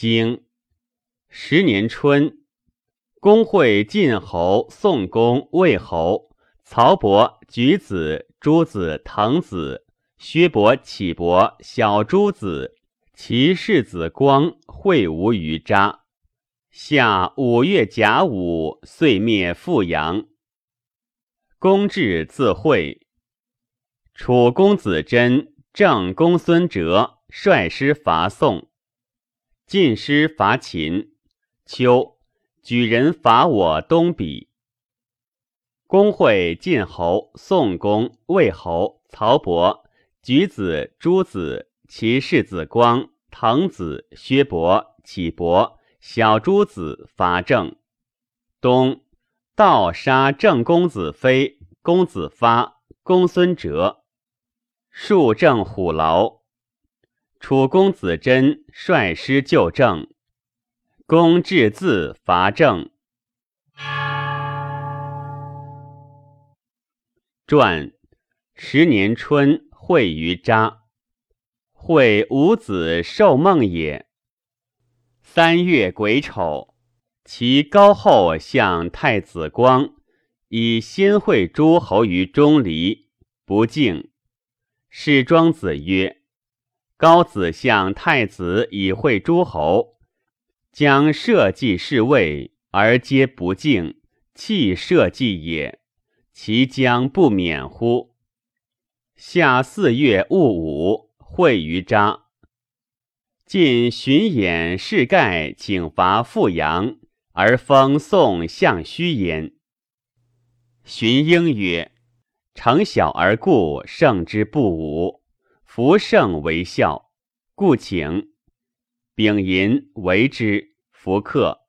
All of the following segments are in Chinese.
经十年春，公会晋侯、宋公、魏侯、曹伯、举子、诸子、滕子、薛伯、启伯、小诸子，其世子光会吴于渣。夏五月甲午，岁灭富阳。公至自会。楚公子真、郑公孙哲率师伐宋。晋师伐秦。秋，举人伐我东鄙。公会晋侯、宋公、魏侯、曹伯、举子、诸子，其世子光、滕子、薛伯、启伯。小诸子伐郑，东盗杀郑公子非、公子发、公孙哲，数郑虎牢。楚公子真率师救郑，公至自伐郑。传十年春，会于渣，会五子受梦也。三月癸丑，其高后向太子光，以先会诸侯于钟离，不敬。是庄子曰：“高子向太子以会诸侯，将社稷侍卫而皆不敬，弃社稷也，其将不免乎？”夏四月戊午，会于渣。晋荀偃、士盖请伐富阳，而封宋相须焉。荀英曰：“成小而故，胜之不武；不胜为孝，故请。丙寅为之，弗克。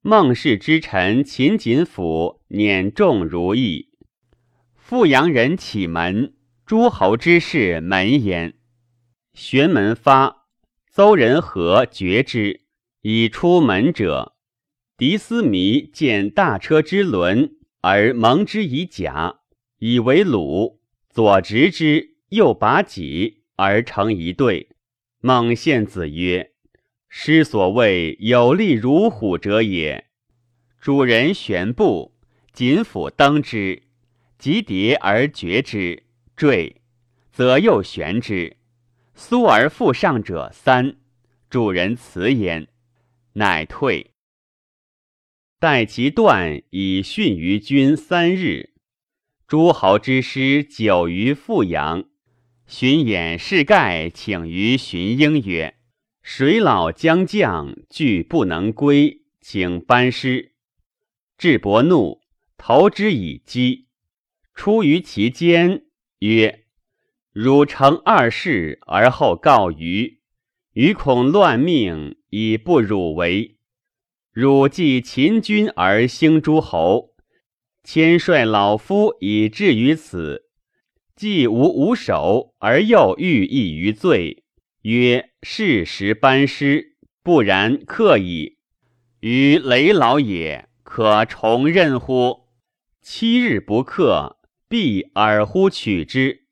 孟氏之臣秦锦府辇重如意。富阳人启门，诸侯之士门焉。玄门发。”邹人和绝之，以出门者，狄思弥见大车之轮，而蒙之以甲，以为鲁，左执之，又拔戟，而成一对。孟献子曰：“师所谓有力如虎者也。主人悬步，锦斧登之，及叠而绝之，坠，则又悬之。”苏而复上者三，主人辞焉，乃退。待其断，以训于君三日。诸侯之师久于富阳。荀偃、士盖请于荀英曰：“水老将将惧不能归，请班师。”智伯怒，投之以击。出于其间，曰。汝成二世而后告虞，虞恐乱命，以不汝为。汝继秦君而兴诸侯，千率老夫以至于此，既无五首而又欲意于罪，曰：事实班师，不然克矣。于雷老也，可重任乎？七日不克，必尔乎取之。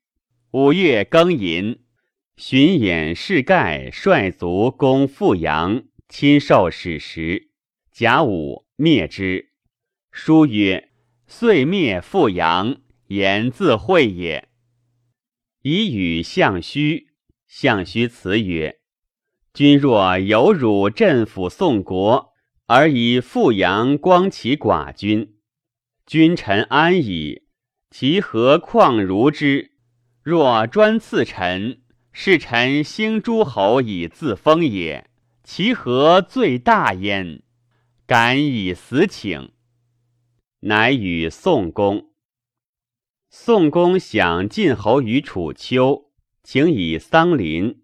五月庚寅，荀偃、士盖率卒攻富阳，亲受史实。甲午，灭之。书曰：“遂灭富阳，言自会也。”以与相须。相须辞曰：“君若有辱镇抚宋国，而以富阳光其寡君，君臣安矣。其何况如之？”若专赐臣，是臣兴诸侯以自封也，其何罪大焉？敢以死请。乃与宋公。宋公享晋侯于楚丘，请以桑林。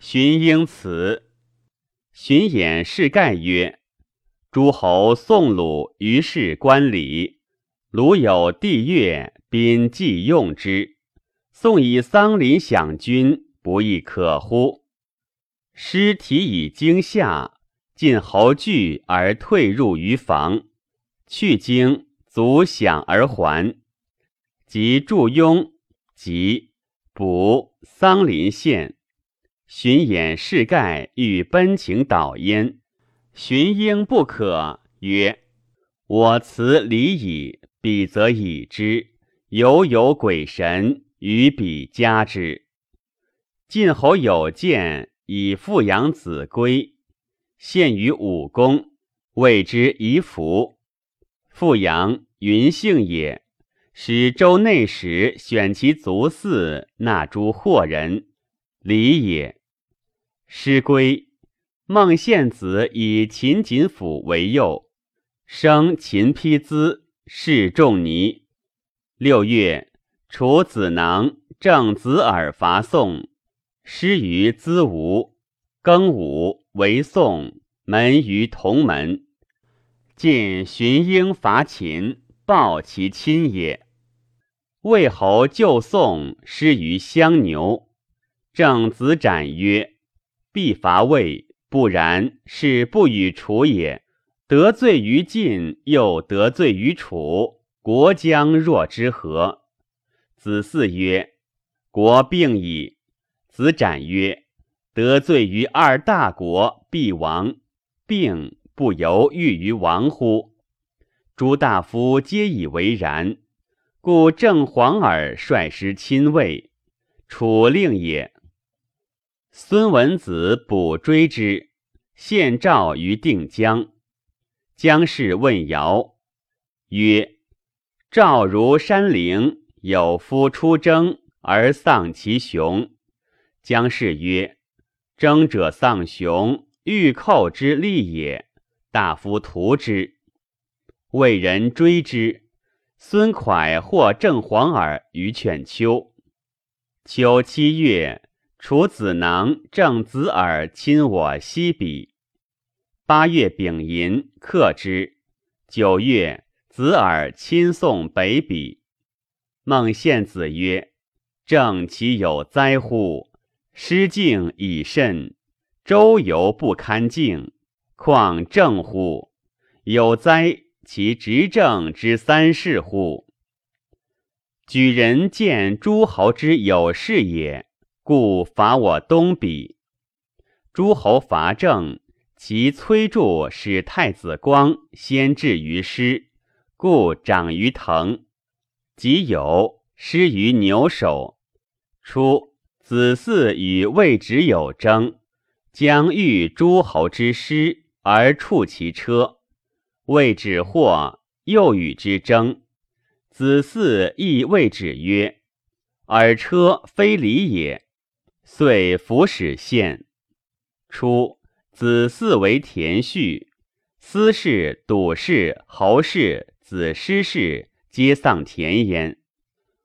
荀应辞。荀偃是盖曰：“诸侯宋鲁于是观礼，鲁有帝乐，宾既用之。”宋以桑林享君，不亦可乎？师体以惊吓，晋侯惧而退入于房，去京足享而还。及祝庸，及补桑林县，巡演世盖欲奔请导焉，荀婴不可，曰：“我辞礼矣，彼则已之。犹有鬼神，与彼加之。”晋侯有见，以父养子归，献于武公，谓之夷服。父养云姓也，使周内史选其族嗣，纳诸祸人，礼也。师归，孟献子以秦锦府为幼，生秦丕资，氏仲尼。六月，楚子囊正子耳伐宋。师于资吴，庚午为宋门于同门。晋荀婴伐秦，报其亲也。魏侯救宋，失于相牛。正子斩曰：“必伐魏，不然，是不与楚也。得罪于晋，又得罪于楚，国将若之何？”子嗣曰：“国病矣。”子斩曰：“得罪于二大国，必亡。病不由欲于亡乎？”诸大夫皆以为然。故郑黄耳率师亲卫，楚令也。孙文子捕追之，献诏于定江。姜氏问尧曰：“赵如山陵，有夫出征而丧其雄。”姜氏曰：“征者丧雄，欲寇之利也。大夫图之，魏人追之。孙蒯获郑黄耳于犬丘。秋七月，楚子囊、郑子耳亲我西鄙。八月丙寅，克之。九月，子耳亲送北鄙。孟献子曰：‘正其有灾乎？’失敬以甚，周游不堪敬，况正乎？有哉其执政之三世乎？举人见诸侯之有事也，故伐我东鄙。诸侯伐郑，其崔杼使太子光先至于师，故长于藤。即有失于牛首。初。子嗣与魏止有争，将欲诸侯之师而触其车，谓止获，又与之争。子嗣亦谓止曰：“尔车非礼也。”遂服使献。初，子嗣为田序，司氏、笃氏、侯氏、子师氏皆丧田焉。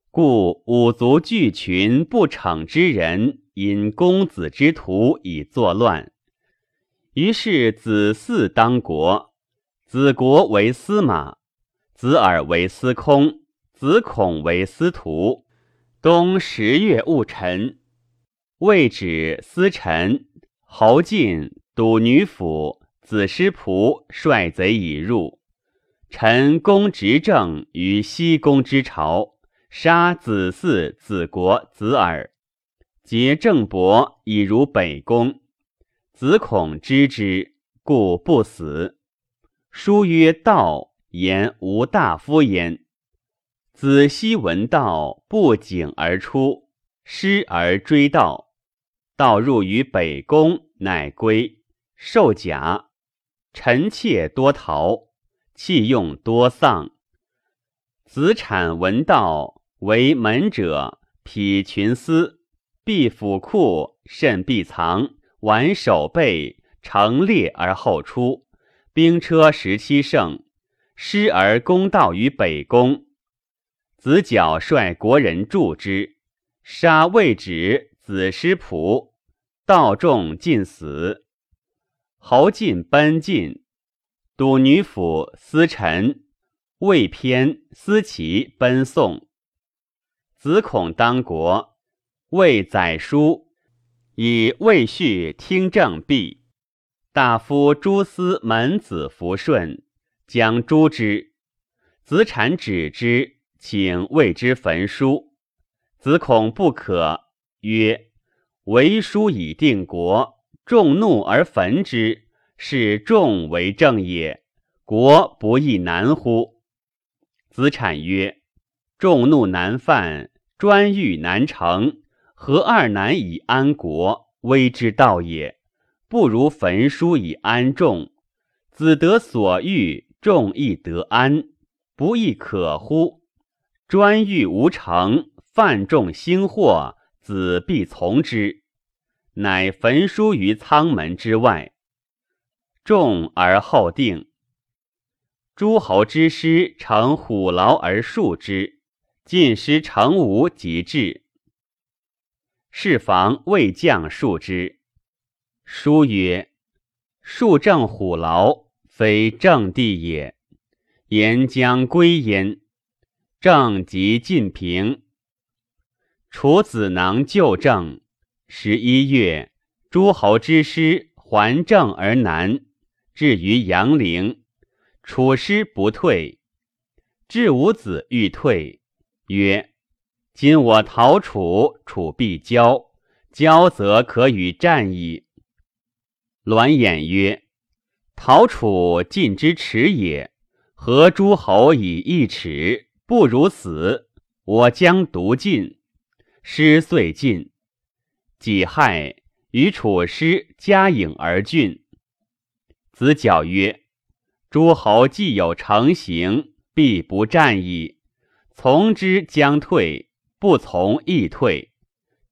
故五族聚群不逞之人，因公子之徒以作乱。于是子嗣当国，子国为司马，子耳为司空，子孔为司徒。冬十月戊辰，魏止、司臣、侯进、笃女府、子师仆率贼已入，臣公执政于西宫之朝。杀子嗣、子国、子耳，结郑伯以如北宫。子孔知之，故不死。书曰：“道言无大夫焉。”子西闻道，不景而出，师而追道。道入于北宫，乃归，受甲。臣妾多逃，弃用多丧。子产闻道。为门者，匹群丝，必府库，甚必藏，挽守备，成列而后出。兵车十七乘，师而攻道于北宫。子角率国人助之，杀魏止、子师仆，道众尽死。侯进奔晋，笃女府司臣魏偏、司齐奔宋。子孔当国，魏宰书以魏续听政毕。大夫朱思门子服顺，将诛之。子产止之，请为之焚书。子孔不可，曰：“为书以定国，众怒而焚之，是众为政也。国不亦难乎？子产曰：“众怒难犯，专欲难成，何二难以安国？危之道也。不如焚书以安众。子得所欲，众亦得安，不亦可乎？专欲无成，犯众兴祸，子必从之。乃焚书于仓门之外。众而后定。”诸侯之师乘虎牢而戍之，晋师乘吴即至。是防魏将戍之。书曰：“树正虎牢，非正地也。言将归焉。正即晋平。楚子囊救郑。十一月，诸侯之师还郑而南，至于阳陵。”楚师不退，至五子欲退，曰：“今我逃楚，楚必交，交则可与战矣。”栾衍曰：“陶楚，晋之耻也。何诸侯以一耻？不如死。我将独晋。”师遂晋。己亥，与楚师加颍而郡。子矫曰。诸侯既有成行，必不战矣。从之将退，不从亦退。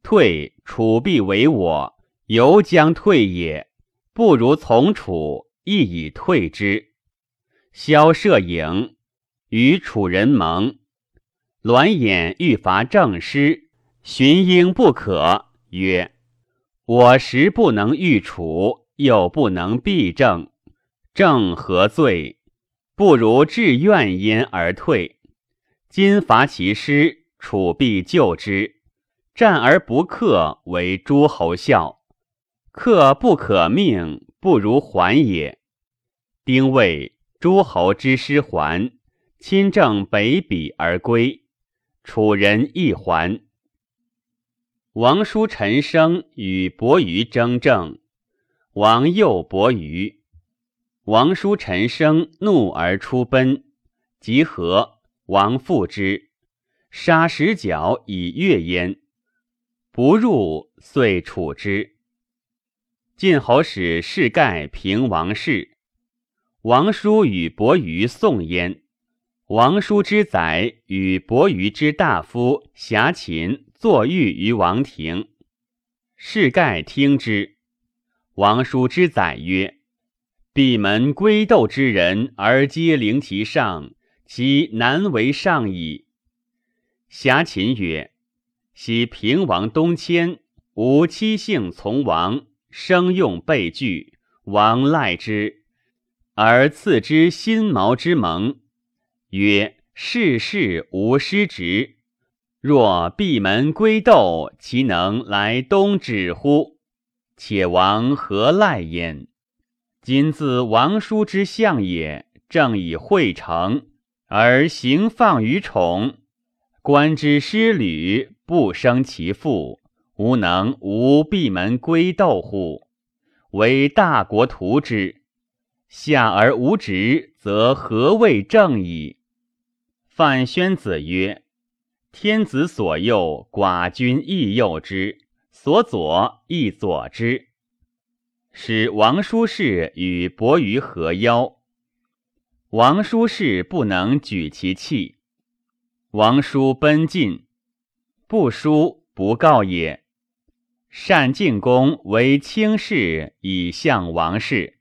退，楚必为我，犹将退也。不如从楚，亦以退之。萧摄影与楚人盟。栾衍欲伐郑师，荀婴不可，曰：“我实不能御楚，又不能避郑。”正何罪？不如至怨焉而退。今伐其师，楚必救之。战而不克，为诸侯笑；客不可命，不如还也。丁未，诸侯之师还，亲政北鄙而归。楚人亦还。王叔陈生与伯鱼争政，王诱伯鱼。王叔陈生怒而出奔，集合，王复之，杀十角以悦焉。不入，遂处之。晋侯使士盖平王室，王叔与伯鱼送焉。王叔之宰与伯鱼之大夫侠秦坐御于王庭，士盖听之。王叔之宰曰。闭门归斗之人而皆灵其上，其难为上矣。侠秦曰：“昔平王东迁，吾妻姓从王，生用被拒，王赖之，而赐之新毛之盟，曰：‘世事无失职。’若闭门归斗，其能来东指乎？且王何赖焉？”今自王叔之相也，正以惠成，而行放于宠。官之失旅，不生其父，吾能无闭门归斗乎？为大国图之，下而无职，则何谓正矣？范宣子曰：“天子所右，寡君亦右之；所左，亦左之。”使王叔氏与伯鱼合邀，王叔氏不能举其器，王叔奔进，不书不告也。单进公为卿士以相王室。